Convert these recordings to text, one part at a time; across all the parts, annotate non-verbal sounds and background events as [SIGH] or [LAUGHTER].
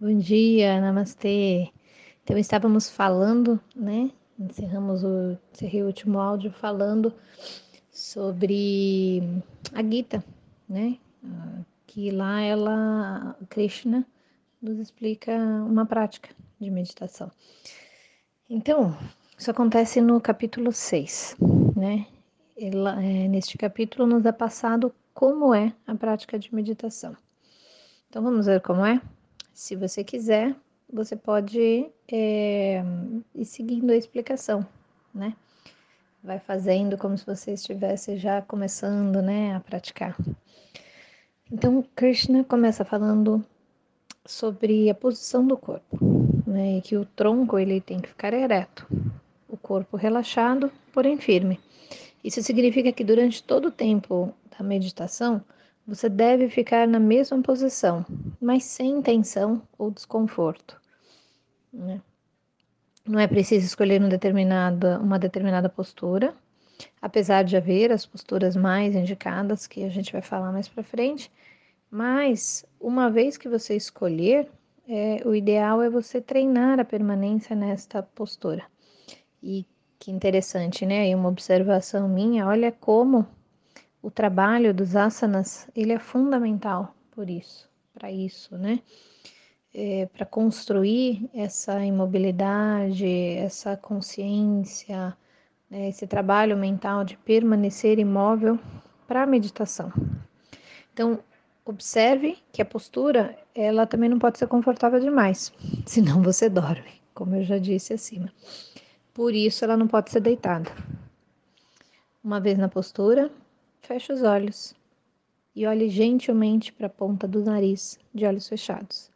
Bom dia, namastê. Então estávamos falando, né? Encerramos o, encerrei o último áudio falando sobre a Gita, né? Que lá ela, Krishna, nos explica uma prática de meditação. Então, isso acontece no capítulo 6, né? Ela, é, neste capítulo nos é passado como é a prática de meditação. Então vamos ver como é? Se você quiser, você pode é, ir seguindo a explicação, né? Vai fazendo como se você estivesse já começando, né, a praticar. Então, Krishna começa falando sobre a posição do corpo, né, e que o tronco ele tem que ficar ereto, o corpo relaxado, porém firme. Isso significa que durante todo o tempo da meditação, você deve ficar na mesma posição, mas sem tensão ou desconforto. Né? Não é preciso escolher uma determinada, uma determinada postura, apesar de haver as posturas mais indicadas, que a gente vai falar mais para frente, mas uma vez que você escolher, é, o ideal é você treinar a permanência nesta postura. E que interessante, né? E uma observação minha, olha como o trabalho dos asanas ele é fundamental por isso, para isso, né? É, para construir essa imobilidade, essa consciência, né? esse trabalho mental de permanecer imóvel para a meditação. Então, observe que a postura ela também não pode ser confortável demais, [LAUGHS] senão você dorme, como eu já disse acima. Por isso, ela não pode ser deitada. Uma vez na postura, feche os olhos e olhe gentilmente para a ponta do nariz, de olhos fechados.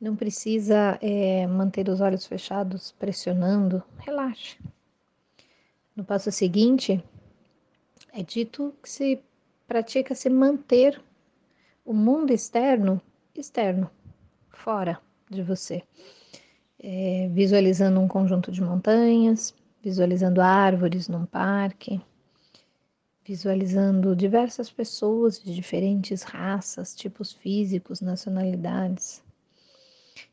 Não precisa é, manter os olhos fechados, pressionando, relaxe. No passo seguinte, é dito que se pratica se manter o mundo externo externo, fora de você. É, visualizando um conjunto de montanhas, visualizando árvores num parque, visualizando diversas pessoas de diferentes raças, tipos físicos, nacionalidades.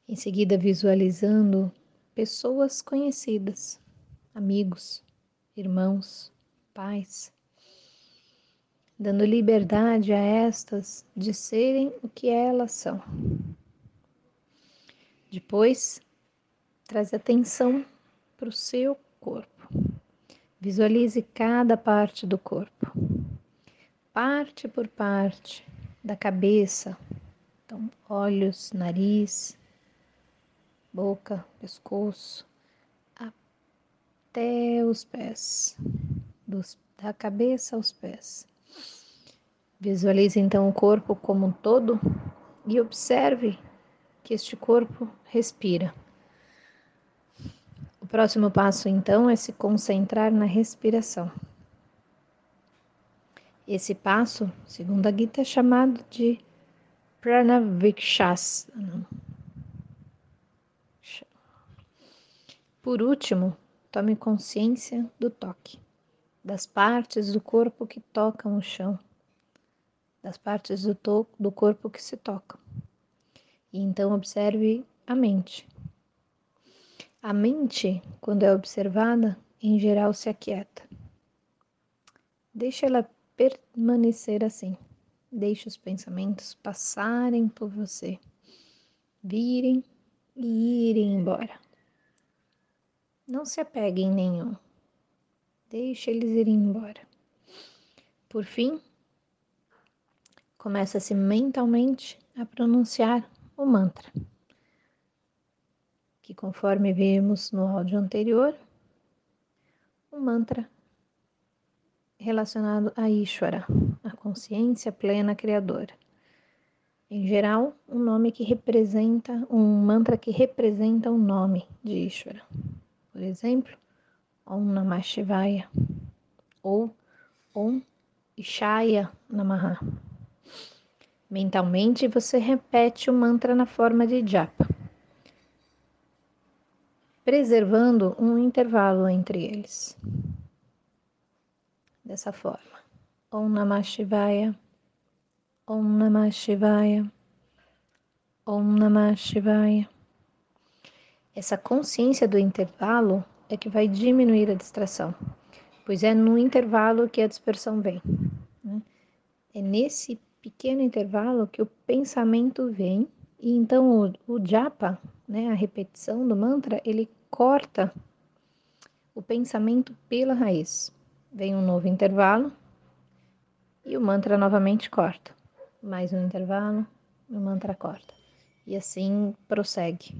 Em seguida, visualizando pessoas conhecidas, amigos, irmãos, pais, dando liberdade a estas de serem o que elas são. Depois, traz atenção para o seu corpo. Visualize cada parte do corpo, parte por parte da cabeça, então olhos, nariz, boca, pescoço, até os pés, dos, da cabeça aos pés. Visualize então o corpo como um todo e observe que este corpo respira próximo passo, então, é se concentrar na respiração. Esse passo, segundo a Gita, é chamado de Pranavikshasana. Por último, tome consciência do toque, das partes do corpo que tocam o chão, das partes do, do corpo que se tocam. E então observe a mente, a mente, quando é observada, em geral se aquieta. Deixe ela permanecer assim. Deixe os pensamentos passarem por você, virem e irem embora. Não se apegue em nenhum. Deixe eles irem embora. Por fim, começa-se mentalmente a pronunciar o mantra que conforme vimos no áudio anterior, um mantra relacionado a Ishvara, a consciência plena criadora. Em geral, um nome que representa, um mantra que representa o nome de Ishvara. Por exemplo, Om Namah Shivaya ou Om Ishaya Namaha. Mentalmente, você repete o mantra na forma de japa preservando um intervalo entre eles. Dessa forma. Om Namah Shivaya, Om Namah Shivaya, Om Namah Shivaya. Essa consciência do intervalo é que vai diminuir a distração, pois é no intervalo que a dispersão vem. Né? É nesse pequeno intervalo que o pensamento vem, e então o, o japa, né, a repetição do mantra, ele corta o pensamento pela raiz. Vem um novo intervalo e o mantra novamente corta. Mais um intervalo, o mantra corta. E assim prossegue.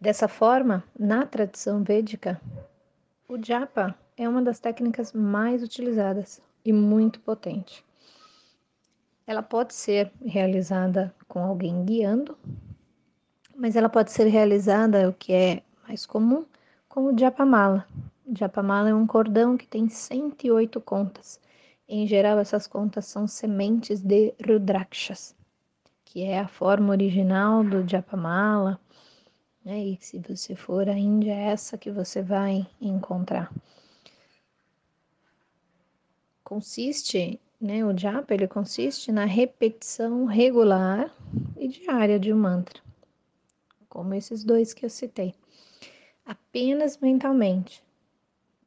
Dessa forma, na tradição védica, o japa é uma das técnicas mais utilizadas e muito potente. Ela pode ser realizada com alguém guiando, mas ela pode ser realizada, o que é mais comum, com o japamala. Japamala é um cordão que tem 108 contas. Em geral, essas contas são sementes de rudrakshas, que é a forma original do japamala né? E se você for à Índia, é essa que você vai encontrar. Consiste, né, o japa, ele consiste na repetição regular e diária de um mantra, como esses dois que eu citei, apenas mentalmente.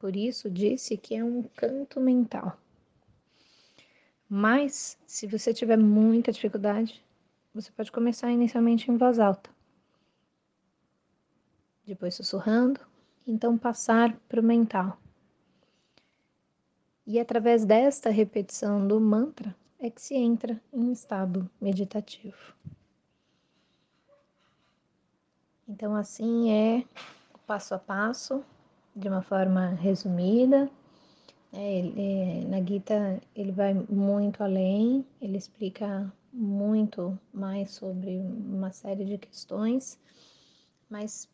Por isso disse que é um canto mental. Mas, se você tiver muita dificuldade, você pode começar inicialmente em voz alta depois sussurrando, então passar para o mental. E através desta repetição do mantra é que se entra em estado meditativo. Então, assim é o passo a passo, de uma forma resumida. É, ele, na Gita ele vai muito além, ele explica muito mais sobre uma série de questões, mas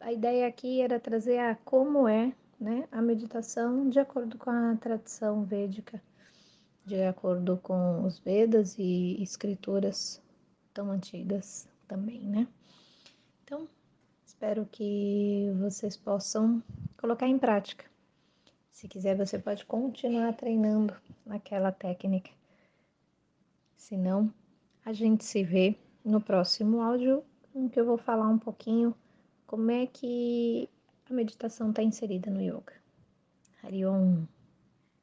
a ideia aqui era trazer a como é né, a meditação de acordo com a tradição védica, de acordo com os Vedas e escrituras tão antigas também, né? Então, espero que vocês possam colocar em prática. Se quiser, você pode continuar treinando naquela técnica. Se não, a gente se vê no próximo áudio, em que eu vou falar um pouquinho como é que a meditação está inserida no yoga. Hariom.